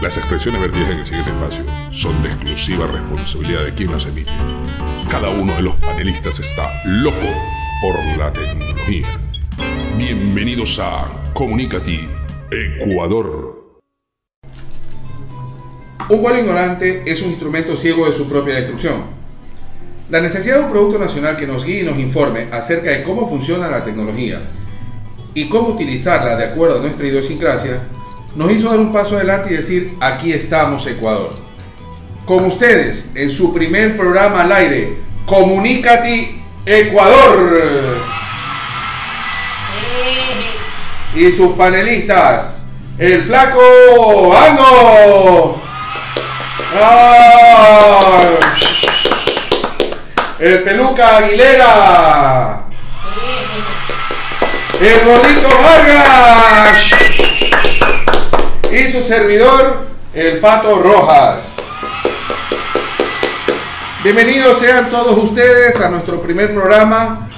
Las expresiones vertidas en el siguiente espacio son de exclusiva responsabilidad de quien las emite. Cada uno de los panelistas está loco por la tecnología. Bienvenidos a Comunicati Ecuador. Un buen ignorante es un instrumento ciego de su propia destrucción. La necesidad de un producto nacional que nos guíe y nos informe acerca de cómo funciona la tecnología y cómo utilizarla de acuerdo a nuestra idiosincrasia nos hizo dar un paso adelante y decir, aquí estamos Ecuador. Con ustedes, en su primer programa al aire, Comunicati Ecuador. Y sus panelistas, el flaco Ando. ¡Ah! El peluca Aguilera. El gordito Vargas y su servidor, el Pato Rojas. Bienvenidos sean todos ustedes a nuestro primer programa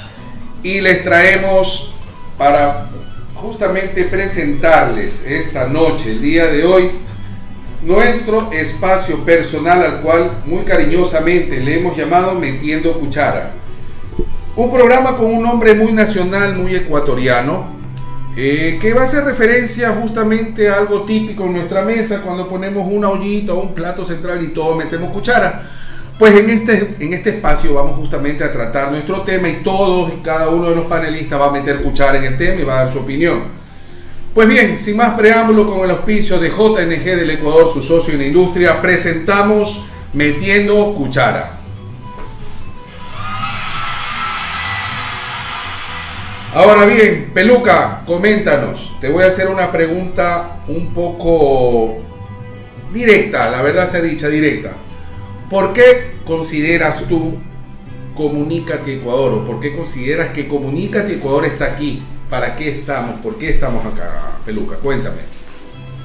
y les traemos para justamente presentarles esta noche, el día de hoy, nuestro espacio personal al cual muy cariñosamente le hemos llamado Metiendo Cuchara. Un programa con un nombre muy nacional, muy ecuatoriano, eh, que va a hacer referencia justamente a algo típico en nuestra mesa cuando ponemos una ollita o un plato central y todos metemos cuchara. Pues en este, en este espacio vamos justamente a tratar nuestro tema y todos y cada uno de los panelistas va a meter cuchara en el tema y va a dar su opinión. Pues bien, sin más preámbulo, con el auspicio de JNG del Ecuador, su socio en la industria, presentamos Metiendo Cuchara. Ahora bien, Peluca, coméntanos. Te voy a hacer una pregunta un poco directa, la verdad sea dicha, directa. ¿Por qué consideras tú Comunícate Ecuador o por qué consideras que Comunícate Ecuador está aquí? ¿Para qué estamos? ¿Por qué estamos acá, Peluca? Cuéntame.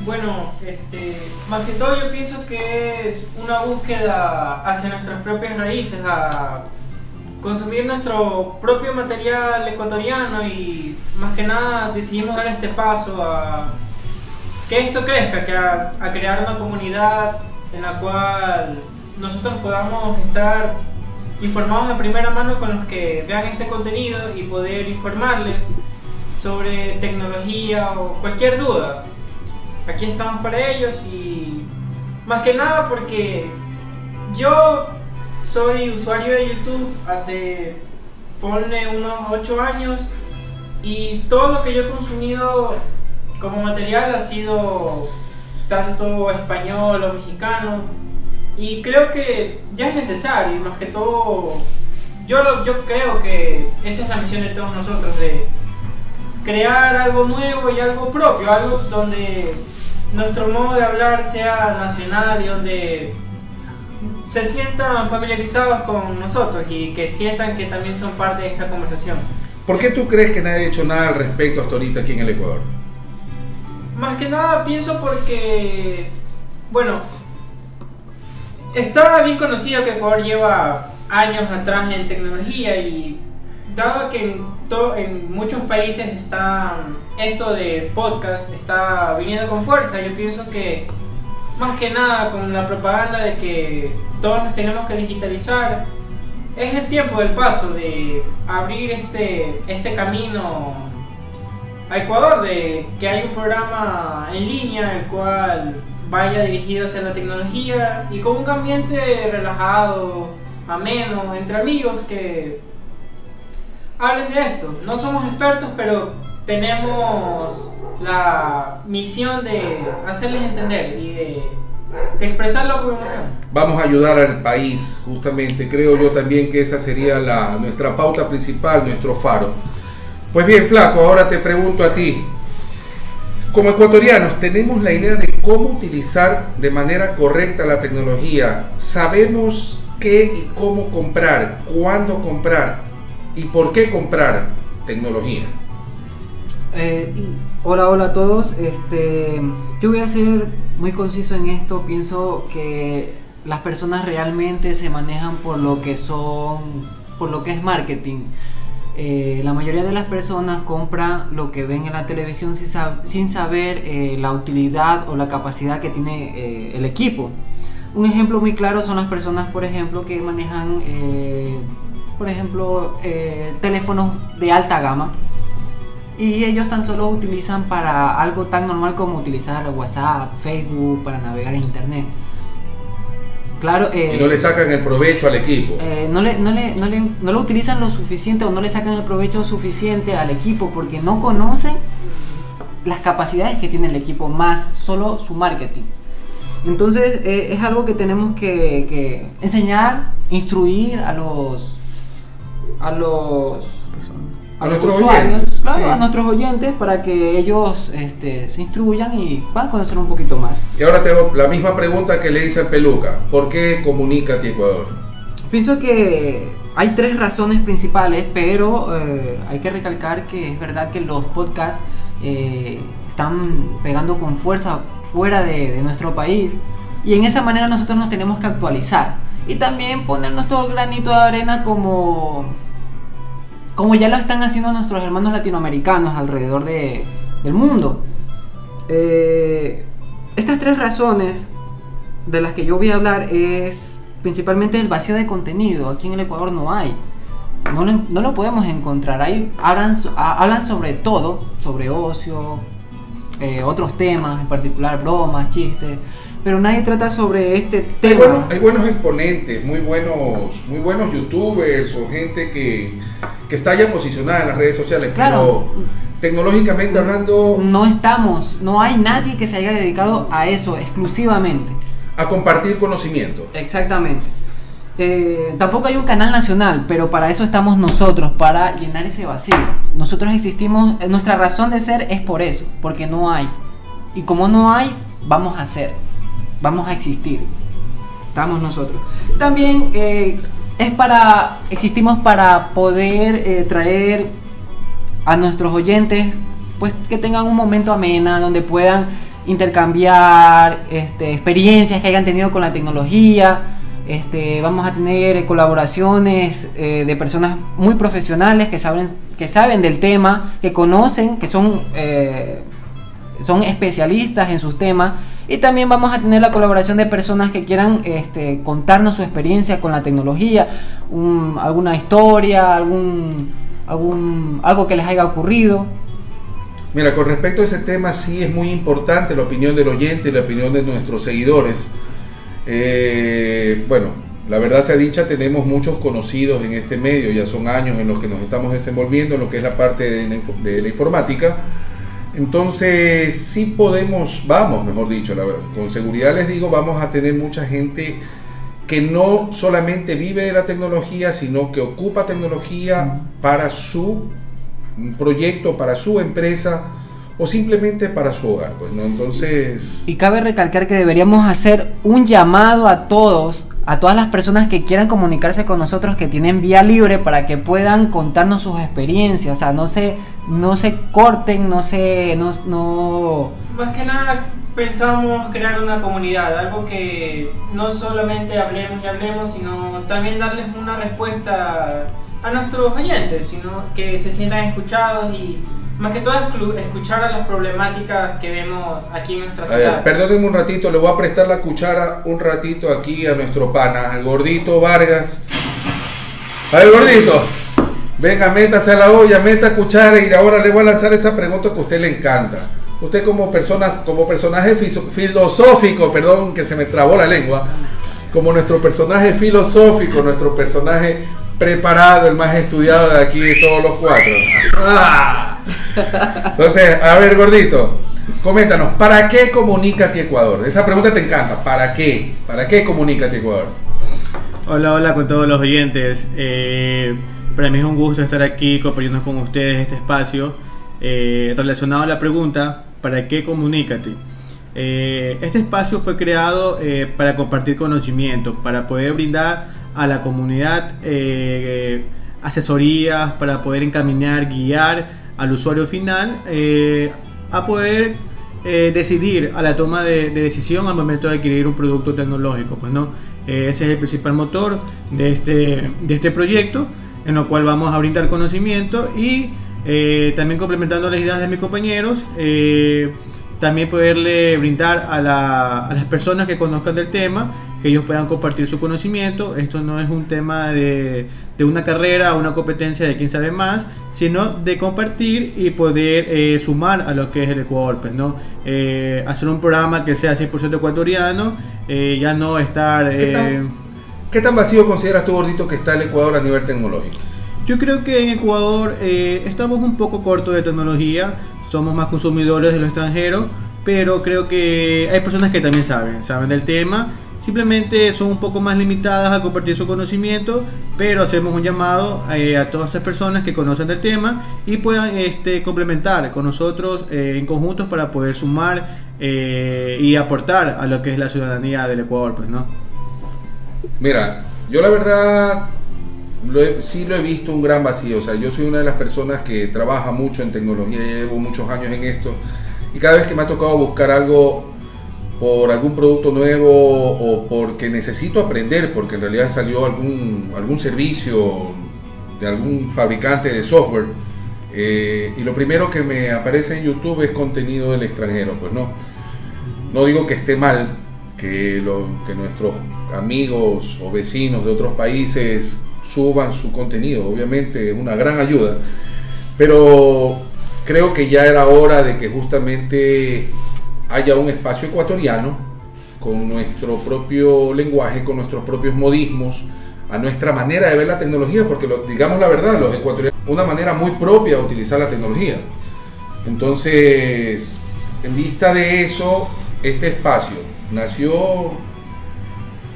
Bueno, este, más que todo yo pienso que es una búsqueda hacia nuestras propias raíces, a consumir nuestro propio material ecuatoriano y más que nada decidimos dar este paso a que esto crezca, que a, crear una comunidad en la cual nosotros podamos estar informados de primera mano con los que vean este contenido y poder informarles sobre tecnología o cualquier duda. Aquí estamos para ellos y más que nada porque yo soy usuario de YouTube hace, ponle unos 8 años y todo lo que yo he consumido como material ha sido tanto español o mexicano y creo que ya es necesario, más que todo, yo, yo creo que esa es la misión de todos nosotros, de crear algo nuevo y algo propio, algo donde nuestro modo de hablar sea nacional y donde se sientan familiarizados con nosotros y que sientan que también son parte de esta conversación. ¿Por qué tú crees que nadie ha hecho nada al respecto hasta ahorita aquí en el Ecuador? Más que nada pienso porque, bueno, está bien conocido que Ecuador lleva años atrás en tecnología y dado que en, en muchos países está esto de podcast está viniendo con fuerza, yo pienso que más que nada con la propaganda de que todos nos tenemos que digitalizar, es el tiempo del paso de abrir este, este camino a Ecuador, de que hay un programa en línea el cual vaya dirigido hacia la tecnología y con un ambiente relajado, ameno, entre amigos que hablen de esto. No somos expertos, pero tenemos la misión de hacerles entender y de, expresarlo con emoción. Vamos a ayudar al país, justamente. Creo yo también que esa sería la, nuestra pauta principal, nuestro faro. Pues bien, Flaco, ahora te pregunto a ti. Como ecuatorianos, tenemos la idea de cómo utilizar de manera correcta la tecnología. Sabemos qué y cómo comprar, cuándo comprar y por qué comprar tecnología. Eh, hola, hola a todos. Este, yo voy a ser muy conciso en esto. Pienso que las personas realmente se manejan por lo que son, por lo que es marketing. eh, la mayoría de las personas compra lo que ven en la televisión sin, sab- sin saber eh, la utilidad o la capacidad que tiene eh, el equipo. Un ejemplo muy claro son las personas, por ejemplo, que manejan, eh, por ejemplo, eh, teléfonos de alta gama y ellos tan solo utilizan para algo tan normal como utilizar WhatsApp, Facebook, para navegar en Internet. Claro, eh, Y no le sacan el provecho al equipo. eh, no, le, no, le, no, le, no lo utilizan lo suficiente o no le sacan el provecho suficiente al equipo porque no conocen las capacidades que tiene el equipo más solo su marketing. Entonces eh, es algo que tenemos que, que enseñar, instruir a los a los A nuestros usuarios, oyentes, claro, sí. a nuestros oyentes para que ellos este, se instruyan y puedan conocer un poquito más. Y ahora tengo la misma pregunta que le hice al Peluca. ¿Por qué Comunícate Ecuador? Pienso que hay tres razones principales, pero eh, hay que recalcar que es verdad que los podcasts eh, están pegando con fuerza fuera de, de nuestro país y en esa manera nosotros nos tenemos que actualizar y también poner nuestro granito de arena como como ya lo están haciendo nuestros hermanos latinoamericanos alrededor de- del mundo. Eh, estas tres razones de las que yo voy a hablar es principalmente el vacío de contenido. Aquí en el Ecuador no hay. No lo, no lo podemos encontrar. Ahí hablan, hablan sobre todo, sobre ocio, eh, otros temas, en particular bromas, chistes, pero nadie trata sobre este Hay tema. buenos, hay buenos exponentes, muy buenos, muy buenos youtubers o gente que, que está ya posicionada en las redes sociales. Claro. Pero tecnológicamente hablando, No estamos, no hay nadie que se haya dedicado a eso exclusivamente. a compartir conocimiento. Exactamente. Eh, tampoco hay un canal nacional, pero para eso estamos nosotros, para llenar ese vacío. Nosotros existimos, eh, nuestra razón de ser es por eso, porque no hay. Y como no hay, vamos a ser, vamos a existir. Estamos nosotros. También eh, es para, existimos para poder eh, traer a nuestros oyentes, pues que tengan un momento amena, donde puedan intercambiar este, experiencias que hayan tenido con la tecnología. Este, vamos a tener colaboraciones eh, de personas muy profesionales que saben, que saben del tema, que conocen, que son, eh, son especialistas en sus temas. Y también vamos a tener la colaboración de personas que quieran este, contarnos su experiencia con la tecnología, un- alguna historia, algún, algún, algo que les haya ocurrido. Mira, con respecto a ese tema, sí es muy importante la opinión del oyente y la opinión de nuestros seguidores. Eh, bueno, la verdad sea dicha, tenemos muchos conocidos en este medio, ya son años en los que nos estamos desenvolviendo en lo que es la parte de la, de la informática. Entonces, sí podemos, vamos, mejor dicho, la verdad, con seguridad les digo, vamos a tener mucha gente que no solamente vive de la tecnología, sino que ocupa tecnología para su proyecto, para su empresa o simplemente para su hogar. Pues, ¿no? Entonces, Y cabe recalcar que deberíamos hacer un llamado a todos, a todas las personas que quieran comunicarse con nosotros, que tienen vía libre para que puedan contarnos sus experiencias. O sea, no se, no se corten, no se, no, no, Más que nada pensamos crear una comunidad, algo que no solamente hablemos y hablemos, sino también darles una respuesta a nuestros oyentes, sino que se sientan escuchados y más que todo escuchar a las problemáticas que vemos aquí en nuestra a ver, ciudad. perdónenme un ratito, le voy a prestar la cuchara un ratito aquí a nuestro pana, al gordito Vargas. A ver, gordito, venga, métase a la olla, meta cuchara y ahora le voy a lanzar esa pregunta que a usted le encanta. Usted como persona, como personaje filosófico, perdón que se me trabó la lengua, como nuestro personaje filosófico, nuestro personaje preparado, el más estudiado de aquí de todos los cuatro. ¡Ah! Entonces, a ver, gordito, coméntanos, ¿para qué Comunícate Ecuador? Esa pregunta te encanta, ¿para qué? ¿Para qué Comunícate Ecuador? Hola, hola con todos los oyentes. Eh, para mí es un gusto estar aquí compartiendo con ustedes este espacio. Eh, relacionado a la pregunta, ¿para qué comunícate? Eh, este espacio fue creado eh, para compartir conocimiento, para poder brindar a la comunidad asesorías, para poder encaminar, guiar al usuario final eh, a poder eh, decidir a la toma de, de decisión al momento de adquirir un producto tecnológico. Pues no, Eh, ese es el principal motor de este, de este proyecto. en lo cual vamos a brindar conocimiento y también complementando las ideas de mis compañeros, también poderle brindar a, la- a las personas que conozcan del tema, que ellos puedan compartir su conocimiento. Esto no es un tema de, de una carrera o una competencia de quién sabe más, sino de compartir y poder eh, sumar a lo que es el Ecuador. Pues, ¿no? Eh, hacer un programa que sea 100% ecuatoriano, eh, ya no estar... ¿Qué eh, tan, qué tan vacío consideras tú, gordito, que está el Ecuador a nivel tecnológico? Yo creo que en Ecuador eh, estamos un poco cortos de tecnología, somos más consumidores de lo extranjero, pero creo que hay personas que también saben, saben del tema, simplemente son un poco más limitadas a compartir su conocimiento, pero hacemos un llamado eh, a todas esas personas que conocen del tema y puedan este, complementar con nosotros eh, en conjuntos para poder sumar eh, y aportar a lo que es la ciudadanía del Ecuador, pues, ¿no? Mira, yo la verdad lo he- sí lo he visto un gran vacío. O sea, yo soy una de las personas que trabaja mucho en tecnología, llevo muchos años en esto. Y cada vez que me ha tocado buscar algo por algún producto nuevo o porque necesito aprender, porque en realidad salió algún, algún servicio de algún fabricante de software, eh, y lo primero que me aparece en YouTube es contenido del extranjero, pues no. No digo que esté mal que, lo- que nuestros amigos o vecinos de otros países suban su contenido, obviamente es una gran ayuda, pero creo que ya era hora de que justamente haya un espacio ecuatoriano con nuestro propio lenguaje, con nuestros propios modismos, a nuestra manera de ver la tecnología, porque lo- digamos la verdad, los ecuatorianos, una manera muy propia de utilizar la tecnología. Entonces, en vista de eso, este espacio nació,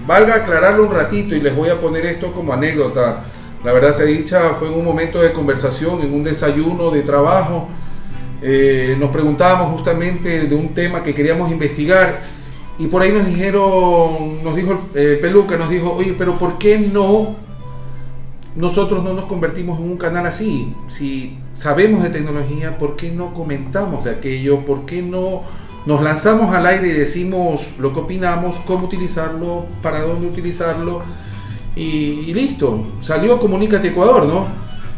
valga aclararlo un ratito y les voy a poner esto como anécdota. La verdad se dicha, fue en un momento de conversación, en un desayuno de trabajo. Eh, nos preguntábamos justamente de un tema que queríamos investigar y por ahí nos dijeron, nos dijo el, el peluca, nos dijo, oye, pero ¿por qué no nosotros no nos convertimos en un canal así? Si sabemos de tecnología, ¿por qué no comentamos de aquello? ¿Por qué no nos lanzamos al aire y decimos lo que opinamos, cómo utilizarlo, para dónde utilizarlo? Y, y listo, salió Comunícate Ecuador, ¿no?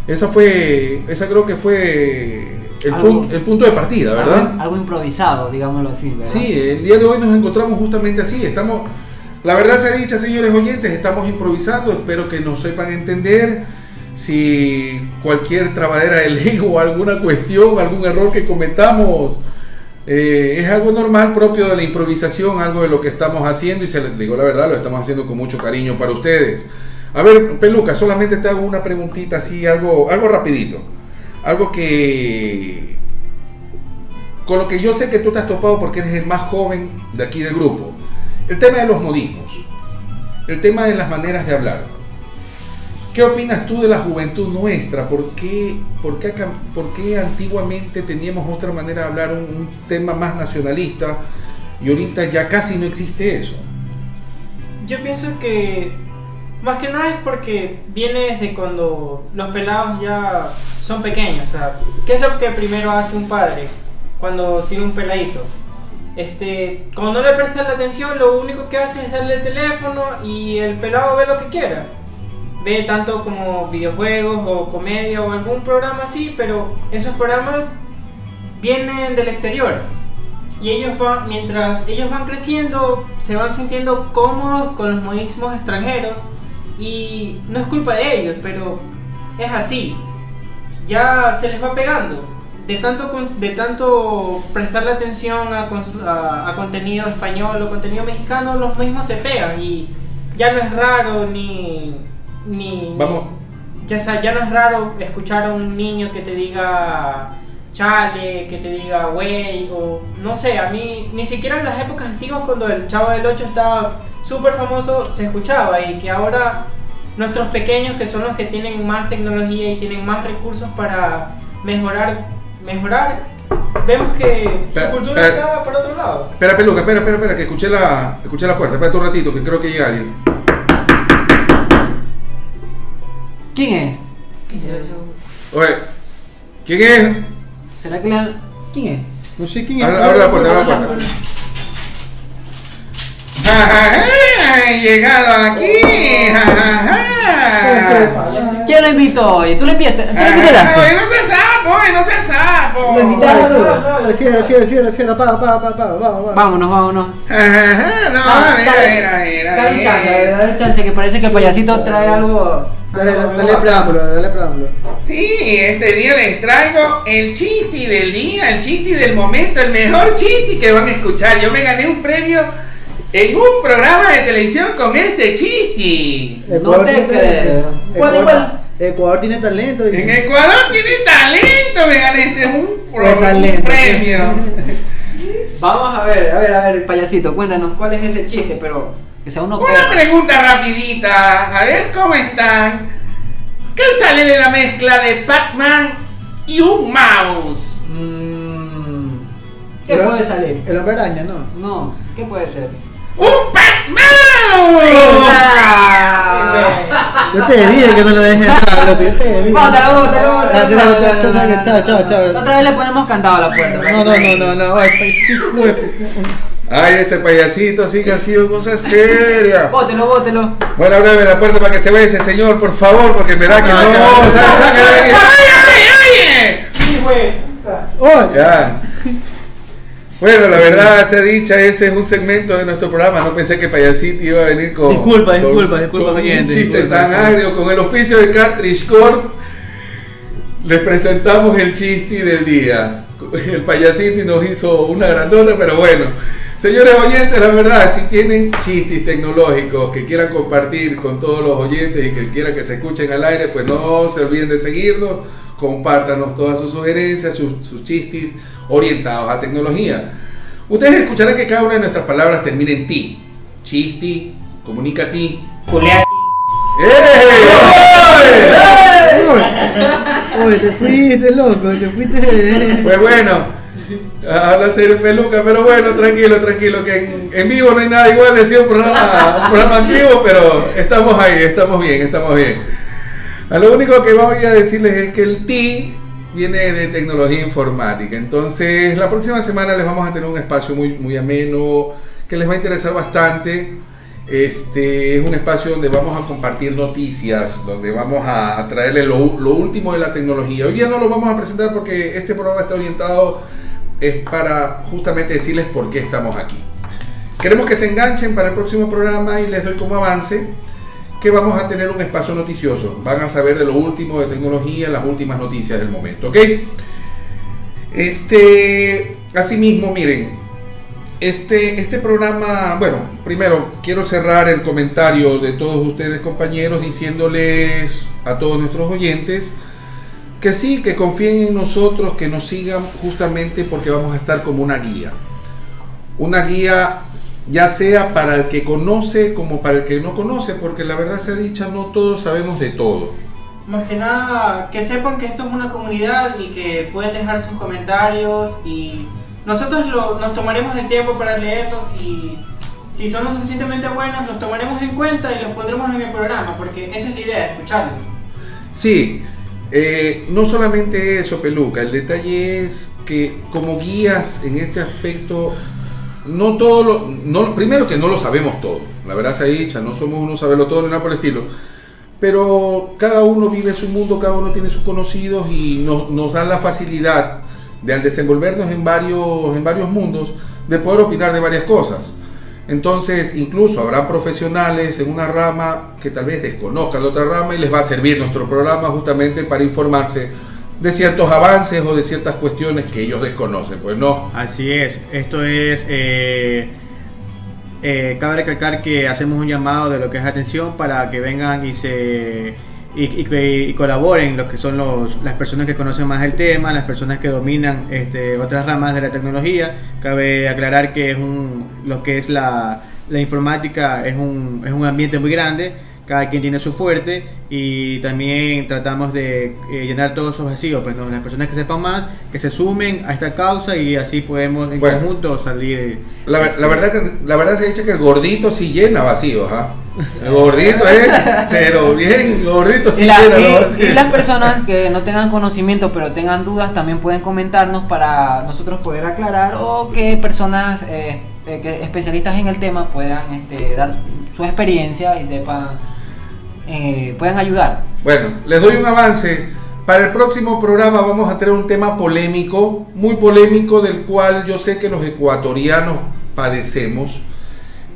Esa fue, esa creo que fue el, Algo- punto, el punto de partida, ¿verdad? Algo, algo improvisado, digámoslo así, ¿verdad? Sí, el día de hoy nos encontramos justamente así. Estamos, la verdad se ha dicho, señores oyentes, estamos improvisando. Espero que nos sepan entender. Si cualquier trabadera de ley o alguna cuestión, algún error que cometamos, eh, es algo normal, propio de la improvisación, algo de lo que estamos haciendo. Y se les digo la verdad, lo estamos haciendo con mucho cariño para ustedes. A ver, Peluca, solamente te hago una preguntita así, algo, algo rapidito. Algo que con lo que yo sé que tú te has topado porque eres el más joven de aquí del grupo. El tema de los modismos, el tema de las maneras de hablar. ¿Qué opinas tú de la juventud nuestra? ¿Por qué, por qué, antiguamente teníamos otra manera de hablar, un, tema más nacionalista y ahorita ya casi no existe eso? Yo pienso que más que nada es porque viene desde cuando los pelados ya son pequeños. O ¿qué es lo que primero hace un padre cuando tiene un peladito? Este, cuando no le prestan la atención, lo único que hace es darle el teléfono y el pelado ve lo que quiera. Ve tanto como videojuegos o comedia o algún programa así, pero esos programas vienen del exterior. Y ellos van, mientras ellos van creciendo, se van sintiendo cómodos con los modismos extranjeros. Y no es culpa de ellos, pero es así. Ya se les va pegando. De tanto, de tanto prestarle atención a, a- a contenido español o contenido mexicano, los mismos se pegan. Y ya no es raro ni. Ni Vamos, ya, sa- ya no es raro escuchar a un niño que te diga chale, que te diga güey, o no sé, a mí ni siquiera en las épocas antiguas cuando el Chavo del 8 estaba súper famoso se escuchaba y que ahora nuestros pequeños que son los que tienen más tecnología y tienen más recursos para mejorar, mejorar, vemos que su cultura está por otro lado. espera, Peluca, espera, espera, espera, que escuché la, escuché la puerta. Espérate un ratito, que creo que llega alguien. ¿Quién es? Oye, ¿quién es? ¿Será que la... ¿Quién es? No sé quién es. Abre, abre la puerta, abre la puerta. Ja, ja, ja, he llegado aquí. ja, ja, ja. ¿Quién lo invito hoy? ¿Tú lo invitaste? ¿Tú lo invitaste? no seas sapo, no seas sapo. Lo invitaste tú. Cierra, cierra, cierra, cierra, pa, pa, pa, pa, vamos, vamos. Vámonos, vámonos. Ajá, no, Ah, mira, dale, mira, mira. Dale un chance, dale un chance, que parece que el payasito trae algo. Dale, dale, dale preámbulo, dale preámbulo. Sí, este día les traigo el chiste del día, el chiste del momento, el mejor chiste que van a escuchar. Yo me gané un premio en un programa de televisión con este chiste. No te creo. ¿Cuál, Ecuador, cuál? Ecuador tiene talento. En Ecuador tiene talento, me gané este un, pro- un premio. Vamos a ver, a ver, a ver, payasito, cuéntanos cuál es ese chiste, pero que sea uno Una perro. pregunta rapidita, a ver cómo están. ¿Qué sale de la mezcla de Pac-Man y un mouse? Mm, ¿Qué Pero- puede salir? El hombre araña, ¿no? No, ¿qué puede ser? ¡Un Pac-Man! Yo te dije que no lo dejes entrar, lo que sé. Bótalo, bótalo, bótalo. Otra vez le ponemos candado a la puerta. No, no, no, no, no, ay. Ay, este payasito sí que ha sido cosa seria. Bótelo, bótelo. Bueno, ábreme la puerta para que se vaya ese señor, por favor, porque verá que no. No, ya, ya. sa- sáquelo de aquí. ¡Oye, Sí, güey. Oh. Bueno, la verdad sea dicha, ese es un segmento de nuestro programa. No pensé que Payasito iba a venir con. Disculpa, con- disculpa, disculpa, con un chiste disculpa, tan disculpa. agrio, con el auspicio de Cartridge Corp. Les presentamos el chiste del día. El Payasito nos hizo una grandota, pero bueno. Señores oyentes, la verdad, si tienen chistes tecnológicos que quieran compartir con todos los oyentes y que quieran que se escuchen al aire, pues no se olviden de seguirnos, compártanos todas sus sugerencias, sus, sus chistes orientados a tecnología. Ustedes escucharán que cada una de nuestras palabras termina en ti. Chisti, comunicati. Julián. ¡Eh! Oye, te fuiste, loco, te fuiste. Pues bueno, habla serio peluca, pero bueno, tranquilo, tranquilo, que en, en vivo no hay nada igual, decía un programa, un programa antiguo, pero estamos ahí, estamos bien, estamos bien. A lo único que voy a decirles es que el TI viene de tecnología informática, entonces la próxima semana les vamos a tener un espacio muy, muy ameno, que les va a interesar bastante. Este es un espacio donde vamos a compartir noticias, donde vamos a, traerles lo, lo último de la tecnología. Hoy día no lo vamos a presentar porque este programa está orientado es para justamente decirles por qué estamos aquí. Queremos que se enganchen para el próximo programa y les doy como avance que vamos a tener un espacio noticioso. Van a saber de lo último de tecnología, las últimas noticias del momento, ¿ok? Este, asimismo, miren, este, este programa, bueno, primero quiero cerrar el comentario de todos ustedes compañeros diciéndoles a todos nuestros oyentes que sí, que confíen en nosotros, que nos sigan justamente porque vamos a estar como una guía. Una guía ya sea para el que conoce como para el que no conoce, porque la verdad sea dicha, no todos sabemos de todo. Más que nada, que sepan que esto es una comunidad y que pueden dejar sus comentarios y nosotros lo- nos tomaremos el tiempo para leerlos y si son lo suficientemente buenos los tomaremos en cuenta y los pondremos en el programa porque esa es la idea, escucharlos. Sí, eh, no solamente eso, Peluca, el detalle es que como guías en este aspecto, no todo primero que no lo sabemos todo, la verdad sea dicha, no somos uno saberlo todo ni nada por el estilo, pero cada uno vive su mundo, cada uno tiene sus conocidos y nos, nos da la facilidad de al desenvolvernos en varios, en varios mundos, de poder opinar de varias cosas. Entonces, incluso habrá profesionales en una rama que tal vez desconozcan de otra rama y les va a servir nuestro programa justamente para informarse de ciertos avances o de ciertas cuestiones que ellos desconocen. Pues no. Así es, esto es. Eh, eh, cabe recalcar que hacemos un llamado de lo que es atención para que vengan y se. Y, y y colaboren los que son los, las personas que conocen más el tema, las personas que dominan este, otras ramas de la tecnología. Cabe aclarar que es un, lo que es la, la informática es un, es un ambiente muy grande, cada quien tiene su fuerte y también tratamos de eh, llenar todos esos vacíos, pues ¿no? las personas que sepan más, que se sumen a esta causa y así podemos en Bueno. conjunto salir. La, ver- la verdad que la verdad se ha dicho que el gordito sí llena vacíos, ¿ah? El gordito es, pero bien, gordito sí Y, la- llena y- los vacíos. y las personas que no tengan conocimiento pero tengan dudas también pueden comentarnos para nosotros poder aclarar o que personas eh, eh, que especialistas en el tema puedan este, dar su experiencia y sepan eh, puedan ayudar. Bueno, les doy un avance. Para el próximo programa vamos a tener un tema polémico, muy polémico, del cual yo sé que los ecuatorianos padecemos.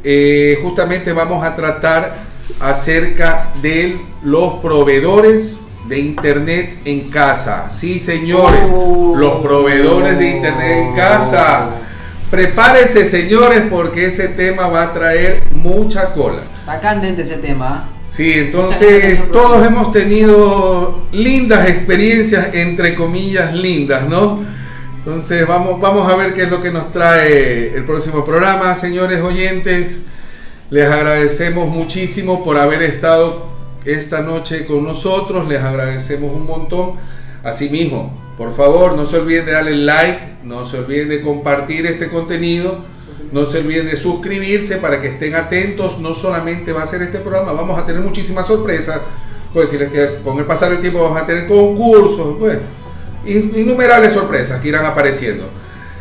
Eh, justamente vamos a tratar acerca de los proveedores de internet en casa. Sí, señores, Oh. los proveedores de internet en casa. Prepárense, señores, porque ese tema va a traer mucha cola. Está candente ese tema. Sí, entonces todos hemos tenido lindas experiencias, entre comillas lindas, ¿no? Entonces vamos, vamos a ver qué es lo que nos trae el próximo programa, señores oyentes. Les agradecemos muchísimo por haber estado esta noche con nosotros, les agradecemos un montón. Asimismo, por favor, no se olviden de darle like, no se olviden de compartir este contenido. No se olviden de suscribirse para que estén atentos. No solamente va a ser este programa, vamos a tener muchísimas sorpresas. Puedo decirles que con el pasar del tiempo vamos a tener concursos, in- innumerables sorpresas que irán apareciendo.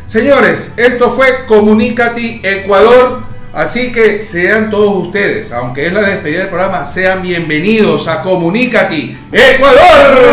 Señores, esto fue Comunicati Ecuador. Así que sean todos ustedes, aunque es la despedida del programa, sean bienvenidos a Comunicati Ecuador.